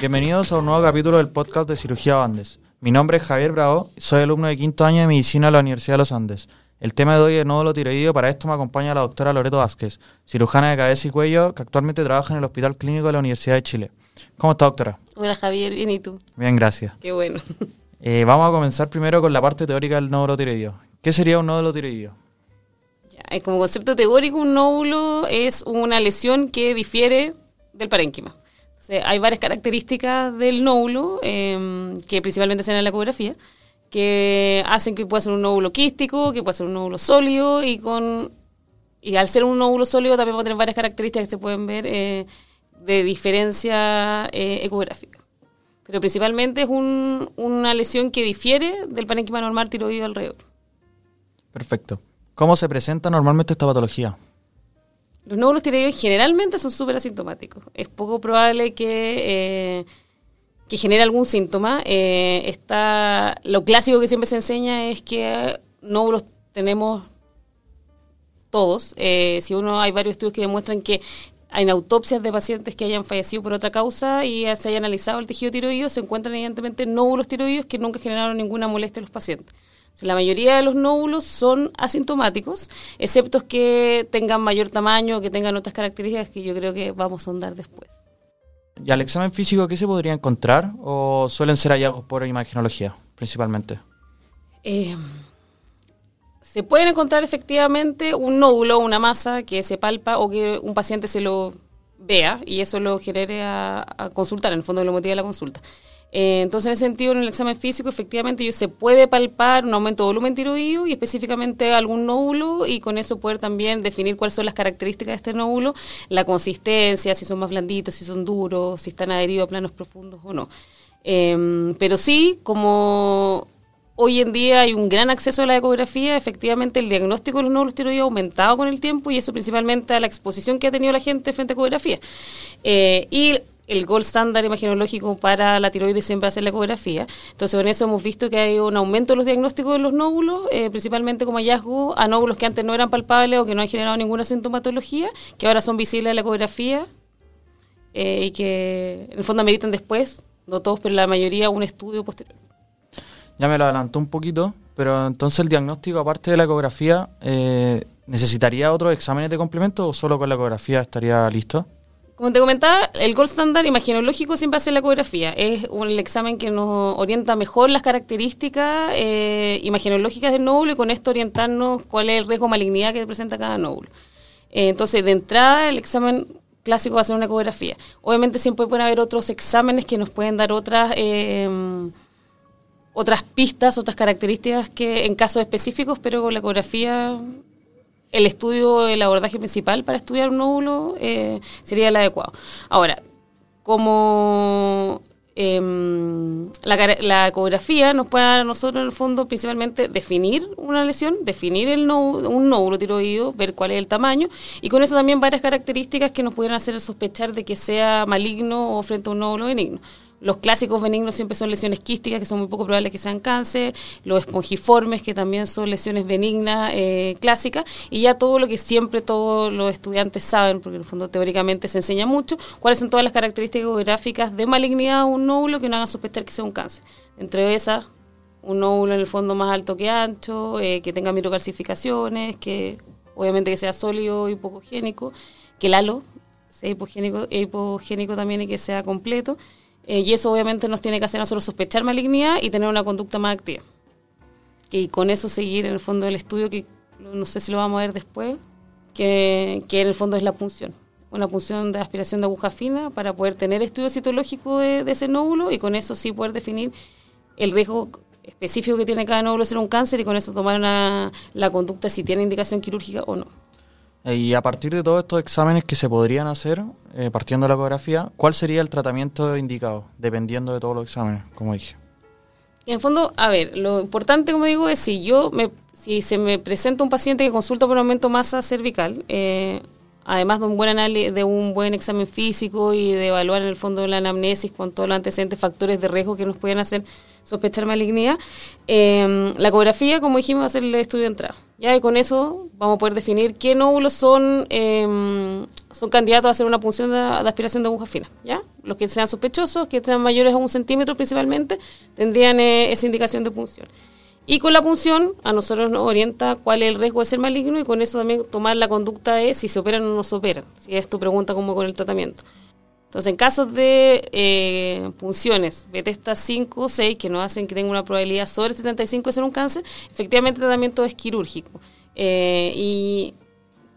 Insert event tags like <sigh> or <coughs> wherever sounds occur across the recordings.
Bienvenidos a un nuevo capítulo del podcast de Cirugía Andes. Mi nombre es Javier Bravo, soy alumno de quinto año de medicina de la Universidad de los Andes. El tema de hoy es nódulo tiroideo, para esto me acompaña la doctora Loreto Vázquez, cirujana de cabeza y cuello que actualmente trabaja en el Hospital Clínico de la Universidad de Chile. ¿Cómo está, doctora? Hola, Javier, bien, ¿y tú? Bien, gracias. Qué bueno. Eh, vamos a comenzar primero con la parte teórica del nódulo tiroideo. ¿Qué sería un nódulo tiroideo? Ya, como concepto teórico, un nódulo es una lesión que difiere del parénquima. hay varias características del nódulo, em, que principalmente se ven en la ecografía, que hacen que pueda ser un nódulo quístico, que pueda ser un nódulo sólido, y con y al ser un nódulo sólido también va a tener varias características que se pueden ver eh, de diferencia eh, ecográfica. Pero principalmente es una lesión que difiere del parénquima normal tiroideo alrededor. Perfecto. ¿Cómo se presenta normalmente esta patología? Los nódulos tiroideos generalmente son súper asintomáticos. Es poco probable que, eh, que genere algún síntoma. Eh, está, lo clásico que siempre se enseña es que nódulos tenemos todos. Eh, si uno hay varios estudios que demuestran que en autopsias de pacientes que hayan fallecido por otra causa y se haya analizado el tejido tiroideo, se encuentran evidentemente nódulos tiroideos que nunca generaron ninguna molestia a los pacientes. La mayoría de los nódulos son asintomáticos, excepto que tengan mayor tamaño, que tengan otras características que yo creo que vamos a ahondar después. ¿Y al examen físico qué se podría encontrar o suelen ser hallazgos por imagenología principalmente? Eh, se pueden encontrar efectivamente un nódulo, una masa que se palpa o que un paciente se lo vea y eso lo genere a, consultar, en el fondo lo motiva la consulta. Eh, entonces, en ese sentido, en el examen físico, efectivamente, se puede palpar un aumento de volumen tiroideo y específicamente algún nódulo y con eso poder también definir cuáles son las características de este nódulo, la consistencia, si son más blanditos, si son duros, si están adheridos a planos profundos o no. Eh, pero sí, como Hoy en día hay un gran acceso a la ecografía, efectivamente el diagnóstico de los nódulos tiroideos ha aumentado con el tiempo y eso principalmente a la exposición que ha tenido la gente frente a ecografía. Eh, y el gold standard imaginológico para la tiroides siempre hacer la ecografía. Entonces, con eso hemos visto que hay un aumento de los diagnósticos de los nódulos, eh, principalmente como hallazgo a nódulos que antes no eran palpables o que no han generado ninguna sintomatología, que ahora son visibles en la ecografía eh, y que en el fondo ameritan después, no todos, pero la mayoría, un estudio posterior ya me lo adelantó un poquito, pero entonces el diagnóstico, aparte de la ecografía, eh, ¿necesitaría otros exámenes de complemento o solo con la ecografía estaría listo? Como te comentaba, el gold standard imaginológico siempre hace la ecografía. Es el examen que nos orienta mejor las características eh, imaginológicas del nódulo y con esto orientarnos cuál es el riesgo de malignidad que presenta cada nódulo. Eh, entonces, de entrada, el examen clásico va a ser una ecografía. Obviamente siempre pueden haber otros exámenes que nos pueden dar otras... Eh, otras pistas, otras características que en casos específicos, pero con la ecografía, el estudio, el abordaje principal para estudiar un nódulo eh, sería el adecuado. Ahora, como em, la, ecografía nos puede dar a nosotros en el fondo principalmente definir una lesión, definir el un nódulo tiroideo, ver cuál es el tamaño y con eso también varias características que nos pudieran hacer sospechar de que sea maligno o frente a un nódulo benigno. Los clásicos benignos siempre son lesiones quísticas, que son muy poco probables que sean cáncer, los espongiformes, que también son lesiones benignas eh, clásicas, y ya todo lo que siempre todos los estudiantes saben, porque en el fondo teóricamente se enseña mucho, cuáles son todas las características gráficas de malignidad de un nódulo que no hagan sospechar que sea un cáncer. Entre esas, un nódulo en el fondo más alto que ancho, eh, que tenga microcalcificaciones, que obviamente que sea sólido, hipogénico, que el halo sea hipogénico, hipogénico también y que sea completo. Eh, y eso obviamente nos tiene que hacer nosotros sospechar malignidad y tener una conducta más activa. Y con eso seguir en el fondo del estudio, que no sé si lo vamos a ver después, que, en el fondo es la punción. Una punción de aspiración de aguja fina para poder tener estudio citológico de, ese nódulo y con eso sí poder definir el riesgo específico que tiene cada nódulo de ser un cáncer y con eso tomar la conducta si tiene indicación quirúrgica o no. Eh, y a partir de todos estos exámenes que se podrían hacer, eh, partiendo de la ecografía, ¿cuál sería el tratamiento indicado, dependiendo de todos los exámenes, como dije? En fondo, a ver, lo importante, como digo, es si yo me, si se me presenta un paciente que consulta por un aumento de masa cervical, eh, además de un buen análisis, de un buen examen físico y de evaluar en el fondo la anamnesis con todos los antecedentes factores de riesgo que nos pueden hacer sospechar malignidad, la ecografía, como dijimos, va a ser el estudio de entrada Ya, y con eso vamos a poder definir qué nódulos son, em, son candidatos a hacer una punción de, aspiración de aguja fina. ¿ya? Los que sean sospechosos, que sean mayores a un centímetro principalmente, tendrían eh, esa indicación de punción. Y con la punción a nosotros nos orienta cuál es el riesgo de ser maligno y con eso también tomar la conducta de si se operan o no se operan, si es tu pregunta como con el tratamiento. Entonces, en casos de eh, punciones Bethesda 5 o 6, que nos hacen que tenga una probabilidad sobre el 75 de ser un cáncer, efectivamente el tratamiento es quirúrgico. Eh, y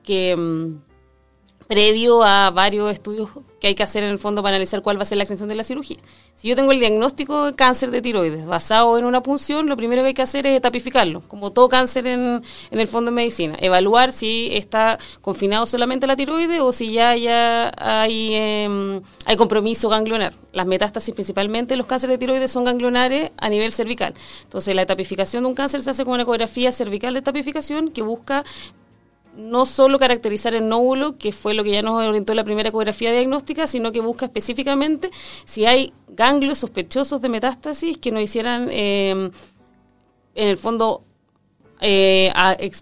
que mm, previo a varios estudios que hay que hacer en el fondo para analizar cuál va a ser la extensión de la cirugía. Si yo tengo el diagnóstico de cáncer de tiroides basado en una punción, lo primero que hay que hacer es tapificarlo, como todo cáncer en, el fondo de medicina. Evaluar si está confinado solamente la tiroides o si ya, ya hay, em, hay compromiso ganglionar. Las metástasis principalmente, los cánceres de tiroides son ganglionares a nivel cervical. Entonces la tapificación de un cáncer se hace con una ecografía cervical de tapificación que busca no solo caracterizar el nódulo, que fue lo que ya nos orientó la primera ecografía diagnóstica, sino que busca específicamente si hay ganglios sospechosos de metástasis que nos hicieran, em, en el fondo, eh,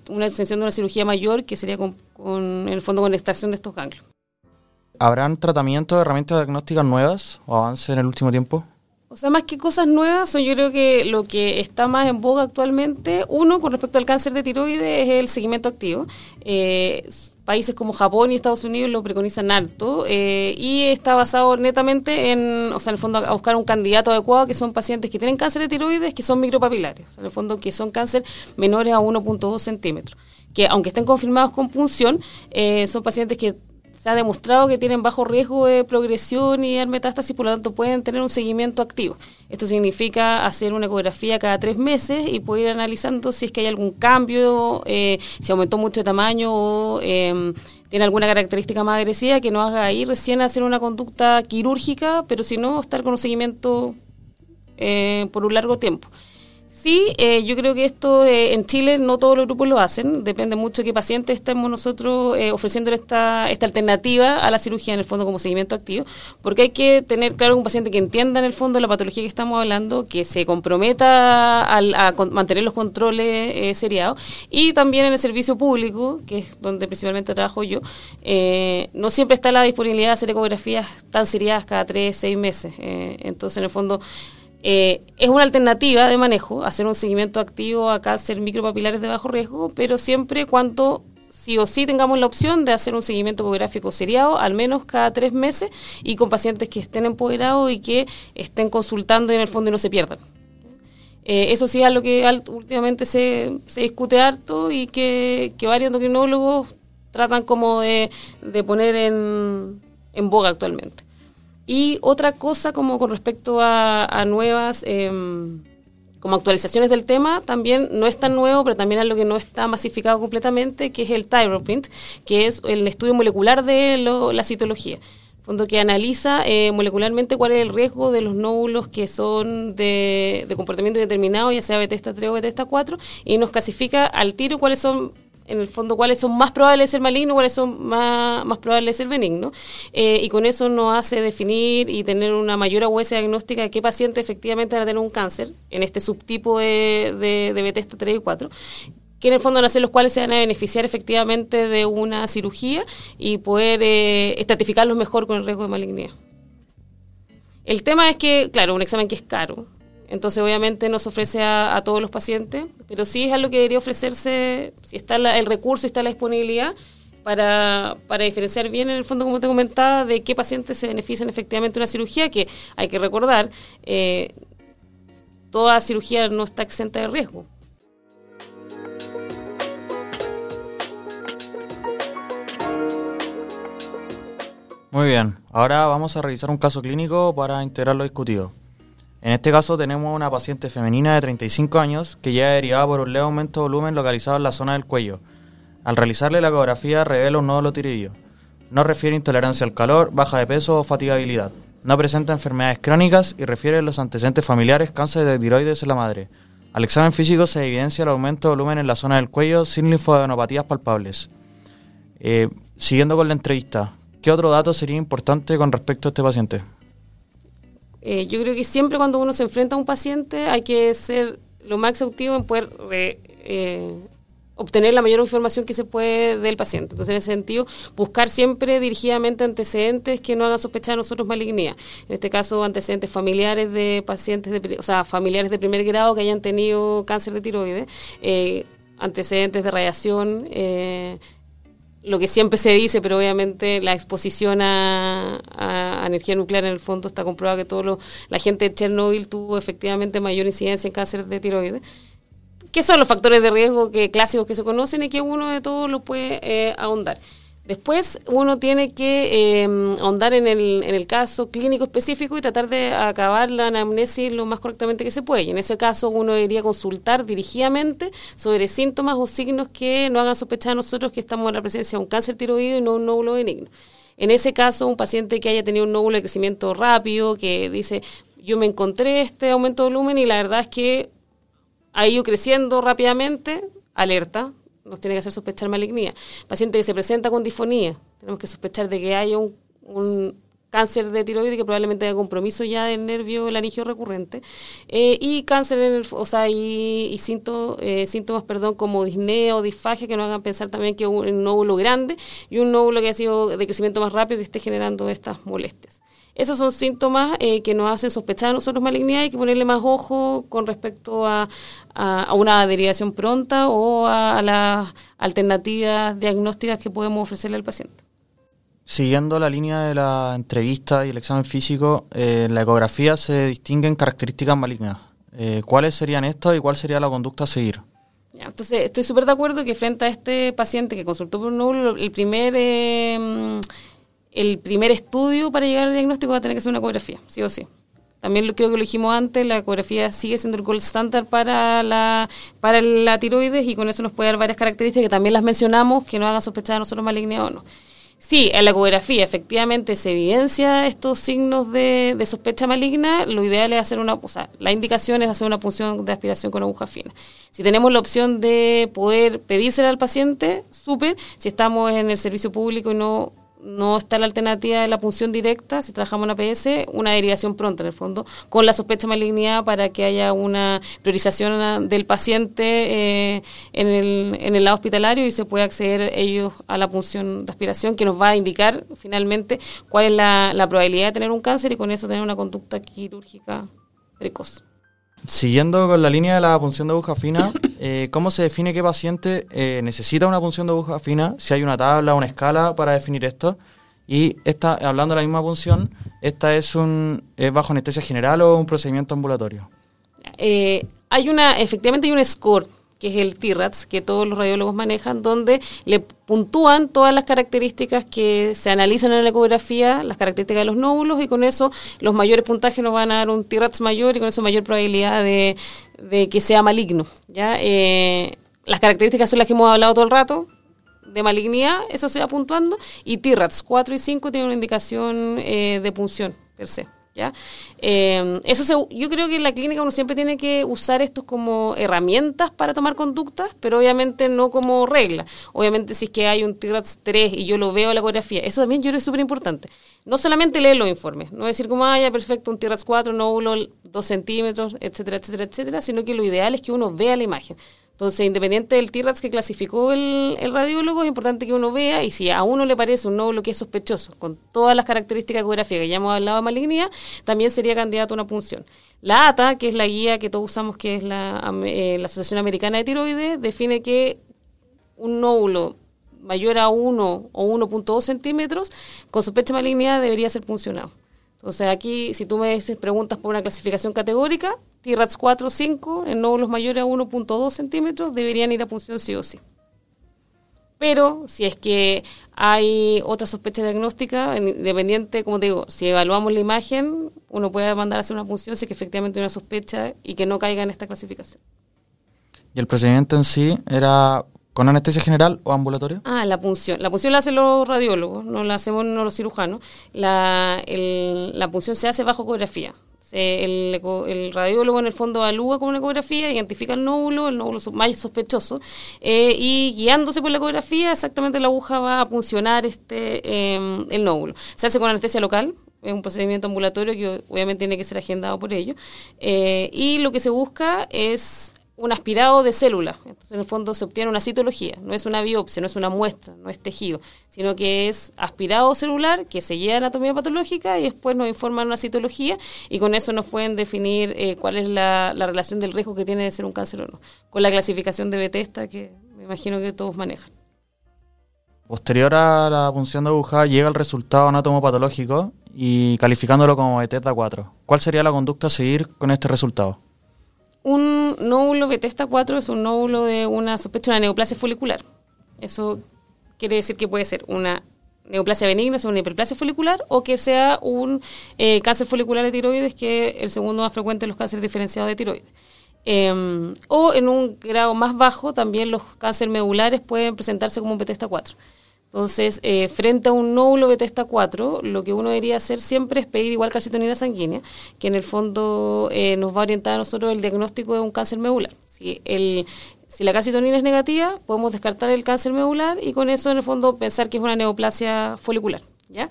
una extensión de una cirugía mayor, que sería con, en el fondo con extracción de estos ganglios. ¿Habrán tratamientos de herramientas diagnósticas nuevas o avances en el último tiempo? O sea, más que cosas nuevas, son yo creo que lo que está más en boga actualmente, uno, con respecto al cáncer de tiroides, es el seguimiento activo. Eh, países como Japón y Estados Unidos lo preconizan alto eh, y está basado netamente en, o sea, en el fondo, a buscar un candidato adecuado que son pacientes que tienen cáncer de tiroides que son micropapilares, en el fondo que son cáncer menores a 1.2 centímetros que aunque estén confirmados con punción, eh, son pacientes que se ha demostrado que tienen bajo riesgo de progresión y de metástasis, por lo tanto pueden tener un seguimiento activo. Esto significa hacer una ecografía cada tres meses y poder ir analizando si es que hay algún cambio, eh, si aumentó mucho de tamaño o em, tiene alguna característica más agresiva que nos haga ahí recién hacer una conducta quirúrgica, pero si no, estar con un seguimiento eh, por un largo tiempo. Sí, eh, yo creo que esto eh, en Chile no todos los grupos lo hacen, depende mucho de qué paciente estemos nosotros eh, ofreciéndole esta, esta alternativa a la cirugía en el fondo como seguimiento activo, porque hay que tener claro un paciente que entienda en el fondo la patología que estamos hablando, que se comprometa a mantener los controles eh, seriados y también en el servicio público, que es donde principalmente trabajo yo, no siempre está la disponibilidad de hacer ecografías tan seriadas cada tres, seis meses. entonces, en el fondo, eh, es una alternativa de manejo, hacer un seguimiento activo a cáncer micropapilares de bajo riesgo, pero siempre cuando sí o sí tengamos la opción de hacer un seguimiento ecográfico seriado, al menos cada tres meses, y con pacientes que estén empoderados y que estén consultando y en el fondo no se pierdan. Eh, eso sí es algo que últimamente se, se discute harto y que, varios endocrinólogos tratan como de, poner en, en boga actualmente. Y otra cosa como con respecto a, nuevas... Em, como actualizaciones del tema, también no es tan nuevo, pero también es lo que no está masificado completamente, que es el Tyroprint, que es el estudio molecular de la citología. Fondo que analiza eh, molecularmente cuál es el riesgo de los nódulos que son de, de comportamiento determinado, ya sea Bethesda 3 o Bethesda 4, y nos clasifica al tiro cuáles son en el fondo cuáles son más probables de ser maligno, cuáles son más, más probables de ser benigno. Eh, y con eso nos hace definir y tener una mayor agudeza diagnóstica de qué paciente efectivamente va a tener un cáncer en este subtipo de, de, de Bethesda 3 y 4 que en el fondo van a ser los cuales se van a beneficiar efectivamente de una cirugía y poder eh, estratificarlos mejor con el riesgo de malignidad. El tema es que, claro, un examen que es caro, entonces, obviamente, no se ofrece a, todos los pacientes, pero sí es algo que debería ofrecerse, si está el recurso y está la disponibilidad, para, diferenciar bien, en el fondo, como te comentaba, de qué pacientes se benefician efectivamente de una cirugía, que hay que recordar, eh, toda cirugía no está exenta de riesgo. Muy bien, ahora vamos a revisar un caso clínico para integrar lo discutido. En este caso tenemos una paciente femenina de 35 años que ya derivada por un leve aumento de volumen localizado en la zona del cuello. Al realizarle la ecografía revela un nódulo tiroideo. No refiere intolerancia al calor, baja de peso o fatigabilidad. No presenta enfermedades crónicas y refiere los antecedentes familiares cáncer de tiroides en la madre. Al examen físico se evidencia el aumento de volumen en la zona del cuello sin linfadenopatías palpables. Eh, siguiendo con la entrevista, ¿qué otro dato sería importante con respecto a este paciente? Eh, yo creo que siempre cuando uno se enfrenta a un paciente hay que ser lo más exhaustivo en poder eh, obtener la mayor información que se puede del paciente. Entonces, en ese sentido, buscar siempre dirigidamente antecedentes que no hagan sospechar a nosotros malignidad. En este caso, antecedentes familiares de pacientes, de, o sea, familiares de primer grado que hayan tenido cáncer de tiroides, eh, antecedentes de radiación, lo que siempre se dice, pero obviamente la exposición a, energía nuclear en el fondo está comprobado que todo la gente de Chernobyl tuvo efectivamente mayor incidencia en cáncer de tiroides. ¿Qué son los factores de riesgo que, clásicos que se conocen y que uno de todos lo puede eh, ahondar? Después uno tiene que eh, ahondar en el, en el caso clínico específico y tratar de acabar la anamnesis lo más correctamente que se puede. Y en ese caso uno debería consultar dirigidamente sobre síntomas o signos que no hagan sospechar a nosotros que estamos en la presencia de un cáncer tiroideo y no un nódulo benigno. En ese caso, un paciente que haya tenido un nódulo de crecimiento rápido, que dice, yo me encontré este aumento de volumen y la verdad es que ha ido creciendo rápidamente, alerta, nos tiene que hacer sospechar malignía. Paciente que se presenta con disfonía, tenemos que sospechar de que haya un, cáncer de tiroides que probablemente haya compromiso ya del nervio laringio recurrente eh, y cáncer en el, o sea y, eh, síntomas perdón como disnea o disfagia que nos hagan pensar también que un nódulo grande y un nódulo que ha sido de crecimiento más rápido que esté generando estas molestias esos son síntomas eh, que nos hacen sospechar a nosotros malignidad y que ponerle más ojo con respecto a, una derivación pronta o a, las alternativas diagnósticas que podemos ofrecerle al paciente. Siguiendo la línea de la entrevista y el examen físico, eh, en la ecografía se distinguen características malignas. Eh, ¿Cuáles serían estas y cuál sería la conducta a seguir? entonces, estoy súper de acuerdo que frente a este paciente que consultó por un nódulo, el primer el primer estudio para llegar al diagnóstico va a tener que ser una ecografía, sí o sí. También creo que lo dijimos antes, la ecografía sigue siendo el gold standard para la, para la tiroides y con eso nos puede dar varias características que también las mencionamos que no hagan sospechar a nosotros malignidad o no. Sí, en la ecografía efectivamente se evidencia estos signos de, de, sospecha maligna. Lo ideal es hacer una, o sea, la indicación es hacer una punción de aspiración con aguja fina. Si tenemos la opción de poder pedírsela al paciente, súper. Si estamos en el servicio público y no no está la alternativa de la punción directa, si trabajamos en APS, una derivación pronta en el fondo, con la sospecha de malignidad para que haya una priorización del paciente eh, en, el, en el lado hospitalario y se pueda acceder ellos a la punción de aspiración que nos va a indicar finalmente cuál es la, la probabilidad de tener un cáncer y con eso tener una conducta quirúrgica precoz. Siguiendo con la línea de la punción de aguja fina, <coughs> eh, ¿cómo se define qué paciente eh, necesita una punción de aguja fina? Si hay una tabla, una escala para definir esto. Y esta, hablando de la misma punción, ¿esta es un es bajo anestesia general o un procedimiento ambulatorio? Eh, hay una, efectivamente hay un score que es el TIRATS, que todos los radiólogos manejan, donde le puntúan todas las características que se analizan en la ecografía, las características de los nódulos, y con eso los mayores puntajes nos van a dar un TIRATS mayor y con eso mayor probabilidad de, que sea maligno. ¿ya? Eh, las características son las que hemos hablado todo el rato, de malignidad, eso se va puntuando, y TIRATS 4 y 5 tienen una indicación eh, de punción per se. ¿Ya? Eh, eso yo creo que en la clínica uno siempre tiene que usar estos como herramientas para tomar conductas, pero obviamente no como regla. Obviamente si es que hay un TIRATS 3 y yo lo veo en la ecografía, eso también yo creo que es súper importante. No solamente leer los informes, no decir como, ah, ya perfecto, un TIRATS 4, nódulo 2 centímetros, etcétera, etcétera, etcétera, sino que lo ideal es que uno vea la imagen. Entonces, independiente del TIRATS que clasificó el, radiólogo, es importante que uno vea y si a uno le parece un nódulo que es sospechoso, con todas las características ecográficas que ya hemos hablado de malignidad, también sería candidato a una punción. La ATA, que es la guía que todos usamos, que es la, eh, Asociación Americana de Tiroides, define que un nódulo mayor a 1 o 1.2 centímetros con sospecha de malignidad debería ser puncionado. Entonces aquí, si tú me preguntas por una clasificación categórica, TIRATS 4 o 5, en nódulos mayores a 1.2 centímetros, deberían ir a punción sí o sí. Pero si es que hay otra sospecha diagnóstica, independiente, como te digo, si evaluamos la imagen, uno puede mandar a hacer una punción si es que efectivamente hay una sospecha y que no caiga en esta clasificación. ¿Y el procedimiento en sí era ¿Con anestesia general o ambulatorio? Ah, la punción. La punción la hacen los radiólogos, no la hacemos los cirujanos. La, la punción se hace bajo ecografía. el, el, radiólogo en el fondo evalúa con una ecografía, identifica el nódulo, el nódulo más sospechoso, eh, y guiándose por la ecografía, exactamente la aguja va a puncionar este, em, el nódulo. Se hace con anestesia local, es un procedimiento ambulatorio que obviamente tiene que ser agendado por ello, eh, y lo que se busca es un aspirado de células. Entonces, en el fondo se obtiene una citología, no es una biopsia, no es una muestra, no es tejido, sino que es aspirado celular que se lleva a anatomía patológica y después nos informan una citología y con eso nos pueden definir eh, cuál es la, relación del riesgo que tiene de ser un cáncer o no, con la clasificación de Bethesda que me imagino que todos manejan. Posterior a la punción de aguja llega el resultado anatomopatológico y calificándolo como Bethesda 4. ¿Cuál sería la conducta a seguir con este resultado? Un nódulo Bethesda 4 es un nódulo de una sospecha de una neoplasia folicular. Eso quiere decir que puede ser una neoplasia benigna, o una hiperplasia folicular, o que sea un eh, cáncer folicular de tiroides, que es el segundo más frecuente de los cánceres diferenciados de tiroides. Em, o en un grado más bajo, también los cánceres medulares pueden presentarse como un Bethesda 4. Entonces, eh, frente a un nódulo Bethesda 4, lo que uno debería hacer siempre es pedir igual calcitonina sanguínea, que en el fondo eh, nos va a orientar a nosotros el diagnóstico de un cáncer medular. Si, el, si la calcitonina es negativa, podemos descartar el cáncer medular y con eso, en el fondo, pensar que es una neoplasia folicular. ¿ya?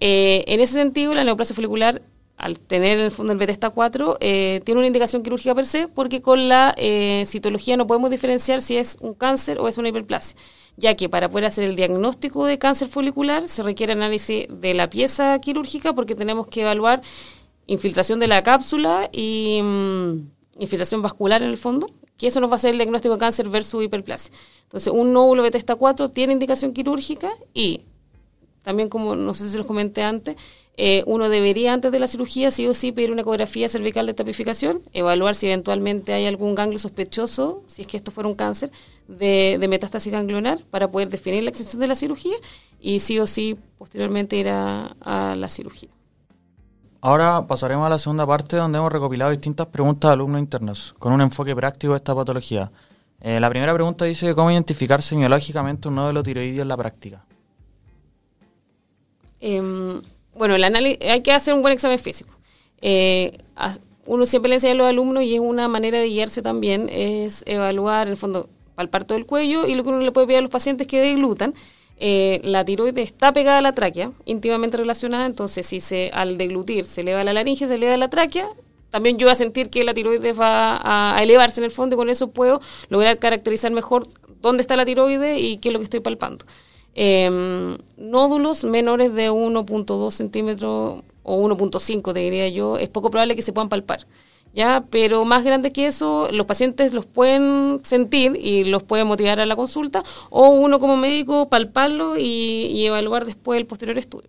Eh, en ese sentido, la neoplasia folicular al tener en el fondo el Bethesda 4, tiene una indicación quirúrgica per se, porque con la citología no podemos diferenciar si es un cáncer o es una hiperplasia ya que para poder hacer el diagnóstico de cáncer folicular se requiere análisis de la pieza quirúrgica porque tenemos que evaluar infiltración de la cápsula y mm, infiltración vascular en el fondo, que eso nos va a hacer el diagnóstico de cáncer versus hiperplasia. Entonces, un nódulo Bethesda 4 tiene indicación quirúrgica y también, como no sé si los comenté antes, eh, uno debería antes de la cirugía sí o sí pedir una ecografía cervical de tapificación, evaluar si eventualmente hay algún ganglio sospechoso, si es que esto fuera un cáncer, de, metástasis ganglionar para poder definir la extensión de la cirugía y sí o sí posteriormente ir a, la cirugía. Ahora pasaremos a la segunda parte donde hemos recopilado distintas preguntas de alumnos internos con un enfoque práctico de esta patología. Eh, la primera pregunta dice cómo identificar semiológicamente un nódulo tiroideo en la práctica. Em, bueno, el análisis, hay que hacer un buen examen físico. Eh, uno siempre le enseña a los alumnos y es una manera de guiarse también, es evaluar, en el fondo, palpar todo el cuello y lo que uno le puede pedir a los pacientes que deglutan. Eh, la tiroides está pegada a la tráquea, íntimamente relacionada, entonces si se al deglutir se eleva la laringe, se eleva la tráquea, también yo voy a sentir que la tiroides va a, elevarse en el fondo y con eso puedo lograr caracterizar mejor dónde está la tiroides y qué es lo que estoy palpando. Em, nódulos menores de 1.2 centímetros o 1.5, te diría yo, es poco probable que se puedan palpar. ¿ya? Pero más grande que eso, los pacientes los pueden sentir y los puede motivar a la consulta, o uno como médico palparlo y, evaluar después el posterior estudio.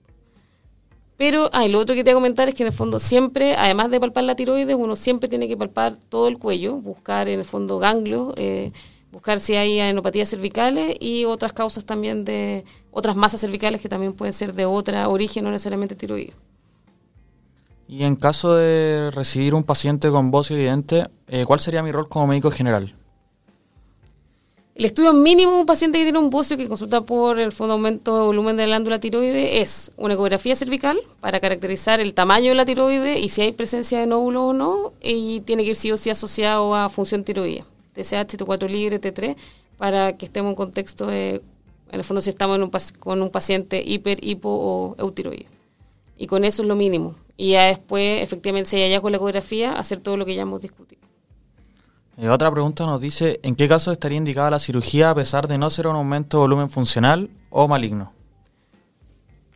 Pero, ah, lo otro que te voy a comentar es que en el fondo siempre, además de palpar la tiroides, uno siempre tiene que palpar todo el cuello, buscar en el fondo ganglios, eh, buscar si hay enopatías cervicales y otras causas también de otras masas cervicales que también pueden ser de otra origen, no necesariamente tiroides. Y en caso de recibir un paciente con bocio evidente, eh, ¿cuál sería mi rol como médico general? El estudio mínimo de un paciente que tiene un bocio que consulta por el fondo aumento de volumen de la glándula tiroide es una ecografía cervical para caracterizar el tamaño de la tiroide y si hay presencia de nódulo o no, y tiene que ir sí o sí asociado a función tiroidea, TSH, T4 libre, T3, para que estemos en contexto de, en el fondo, si estamos con un paciente hiper, hipo o eutiroide. Y con eso es lo mínimo y ya después, efectivamente, si hay hallazgo con la ecografía, hacer todo lo que ya hemos discutido. Eh, otra pregunta nos dice, ¿en qué caso estaría indicada la cirugía a pesar de no ser un aumento de volumen funcional o maligno?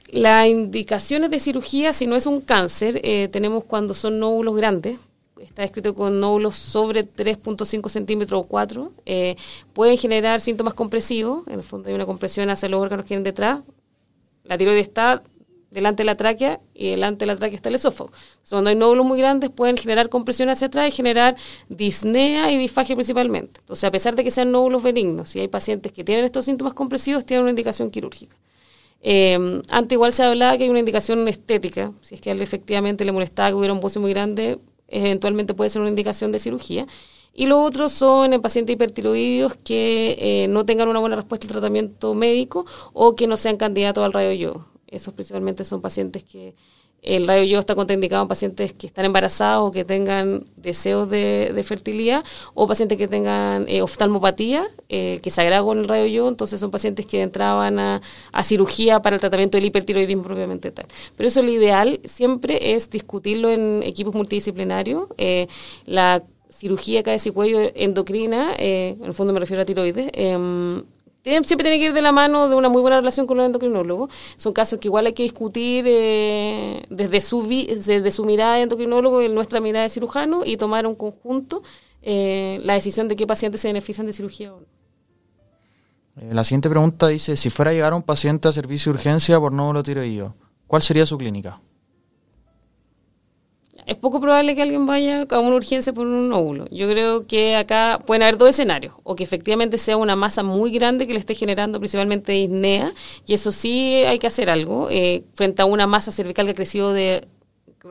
Las indicaciones de cirugía, si no es un cáncer, eh, tenemos cuando son nódulos grandes, está escrito con nódulos sobre 3.5 centímetros o 4, eh, pueden generar síntomas compresivos, en el fondo hay una compresión hacia los órganos que vienen detrás, la tiroides está delante de la tráquea y delante de la tráquea está el esófago. cuando hay nódulos muy grandes pueden generar compresión hacia atrás y generar disnea y disfagia principalmente. Entonces, a pesar de que sean nódulos benignos, si hay pacientes que tienen estos síntomas compresivos, tienen una indicación quirúrgica. Eh, antes igual se hablaba que hay una indicación estética, si es que a él efectivamente le molestaba que hubiera un bocio muy grande, eventualmente puede ser una indicación de cirugía. Y los otros son en pacientes hipertiroideos que eh, no tengan una buena respuesta al tratamiento médico o que no sean candidatos al rayo yo esos principalmente son pacientes que el rayo yo está contraindicado en pacientes que están embarazados o que tengan deseos de, fertilidad o pacientes que tengan eh, oftalmopatía, eh, que se agrava con el rayo yo, entonces son pacientes que entraban a, cirugía para el tratamiento del hipertiroidismo propiamente tal. Pero eso lo ideal siempre es discutirlo en equipos multidisciplinarios. Eh, la cirugía cabeza y cuello endocrina, en el fondo me refiero a tiroides, em, siempre tiene que ir de la mano de una muy buena relación con los endocrinólogos. Son casos que igual hay que discutir eh, desde, su desde su mirada de endocrinólogo y nuestra mirada de cirujano y tomar un conjunto eh, la decisión de qué pacientes se benefician de cirugía o no. Eh, la siguiente pregunta dice, si fuera a llegar un paciente a servicio de urgencia por nódulo tiroideo, ¿cuál sería su clínica? Es poco probable que alguien vaya a una urgencia por un óvulo. Yo creo que acá pueden haber dos escenarios, o que efectivamente sea una masa muy grande que le esté generando principalmente disnea, y eso sí hay que hacer algo, eh, frente a una masa cervical que ha crecido de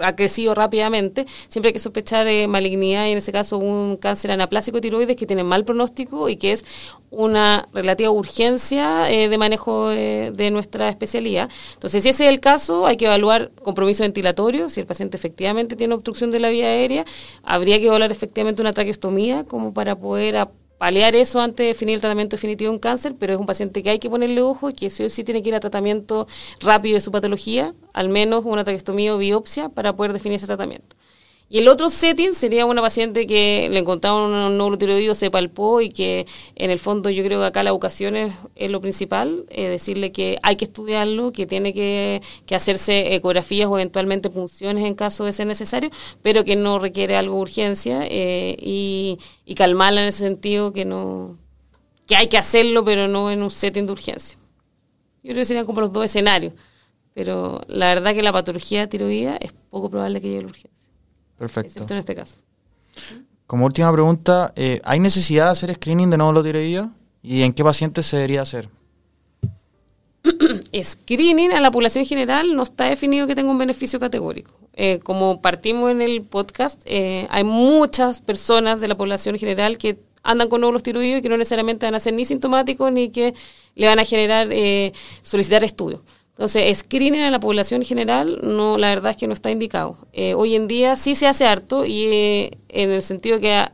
ha crecido rápidamente, siempre hay que sospechar eh, malignidad y en ese caso un cáncer anaplásico tiroides que tiene mal pronóstico y que es una relativa urgencia eh, de manejo eh, de nuestra especialidad. Entonces, si ese es el caso, hay que evaluar compromiso ventilatorio, si el paciente efectivamente tiene obstrucción de la vía aérea, habría que evaluar efectivamente una traqueostomía como para poder paliar eso antes de definir el tratamiento definitivo de un cáncer, pero es un paciente que hay que ponerle ojo y que sí tiene que ir a tratamiento rápido de su patología, al menos una traqueostomía o biopsia para poder definir ese tratamiento. Y el otro setting sería una paciente que le encontraron un nódulo tiroideo, se palpó y que en el fondo yo creo que acá la educación es, lo principal, eh, decirle que hay que estudiarlo, que tiene que, hacerse ecografías o eventualmente punciones en caso de ser necesario, pero que no requiere algo de urgencia eh, y, y calmarla en ese sentido que no que hay que hacerlo, pero no en un setting de urgencia. Yo creo que serían como los dos escenarios, pero la verdad que la patología tiroidea es poco probable que llegue a la urgencia. Perfecto. en este caso. Como última pregunta, eh, ¿hay necesidad de hacer screening de nódulo tiroideo? ¿Y en qué pacientes se debería hacer? <clears throat> screening a la población general no está definido que tenga un beneficio categórico. Eh, como partimos en el podcast, eh, hay muchas personas de la población general que andan con nódulos tiroideos y que no necesariamente van a ser ni sintomáticos ni que le van a generar solicitar estudios. Entonces, screening a la población general, no, la verdad es que no está indicado. Eh, hoy en día sí se hace harto y eh, en el sentido que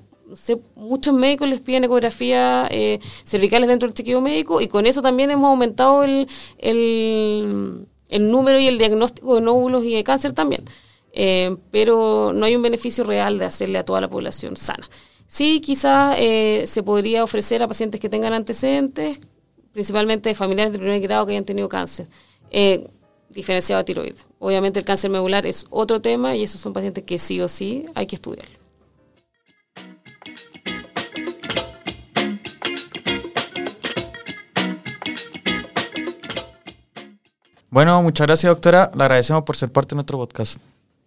muchos médicos les piden ecografía eh, cervicales dentro del chequeo médico y con eso también hemos aumentado el, el, número y el diagnóstico de nódulos y de cáncer también. pero no hay un beneficio real de hacerle a toda la población sana. Sí, quizás se podría ofrecer a pacientes que tengan antecedentes, principalmente familiares de primer grado que hayan tenido cáncer eh, diferenciado a tiroides. Obviamente el cáncer medular es otro tema y esos son pacientes que sí o sí hay que estudiar. Bueno, muchas gracias doctora, le agradecemos por ser parte de nuestro podcast.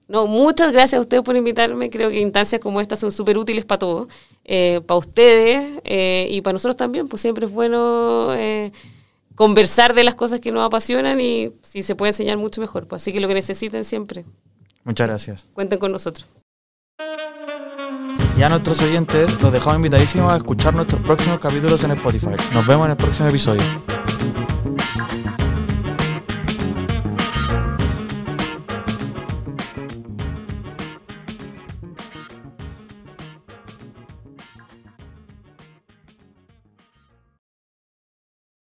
No, muchas gracias a ustedes por invitarme. Creo que instancias como estas son súper útiles para todos, eh, para ustedes eh, y para nosotros también. Pues siempre es bueno eh, conversar de las cosas que nos apasionan y si se puede enseñar mucho mejor. Pues así que lo que necesiten siempre. Muchas gracias. Cuenten con nosotros. Y a nuestros oyentes los dejamos invitadísimos a escuchar nuestros próximos capítulos en Spotify. Nos vemos en el próximo episodio.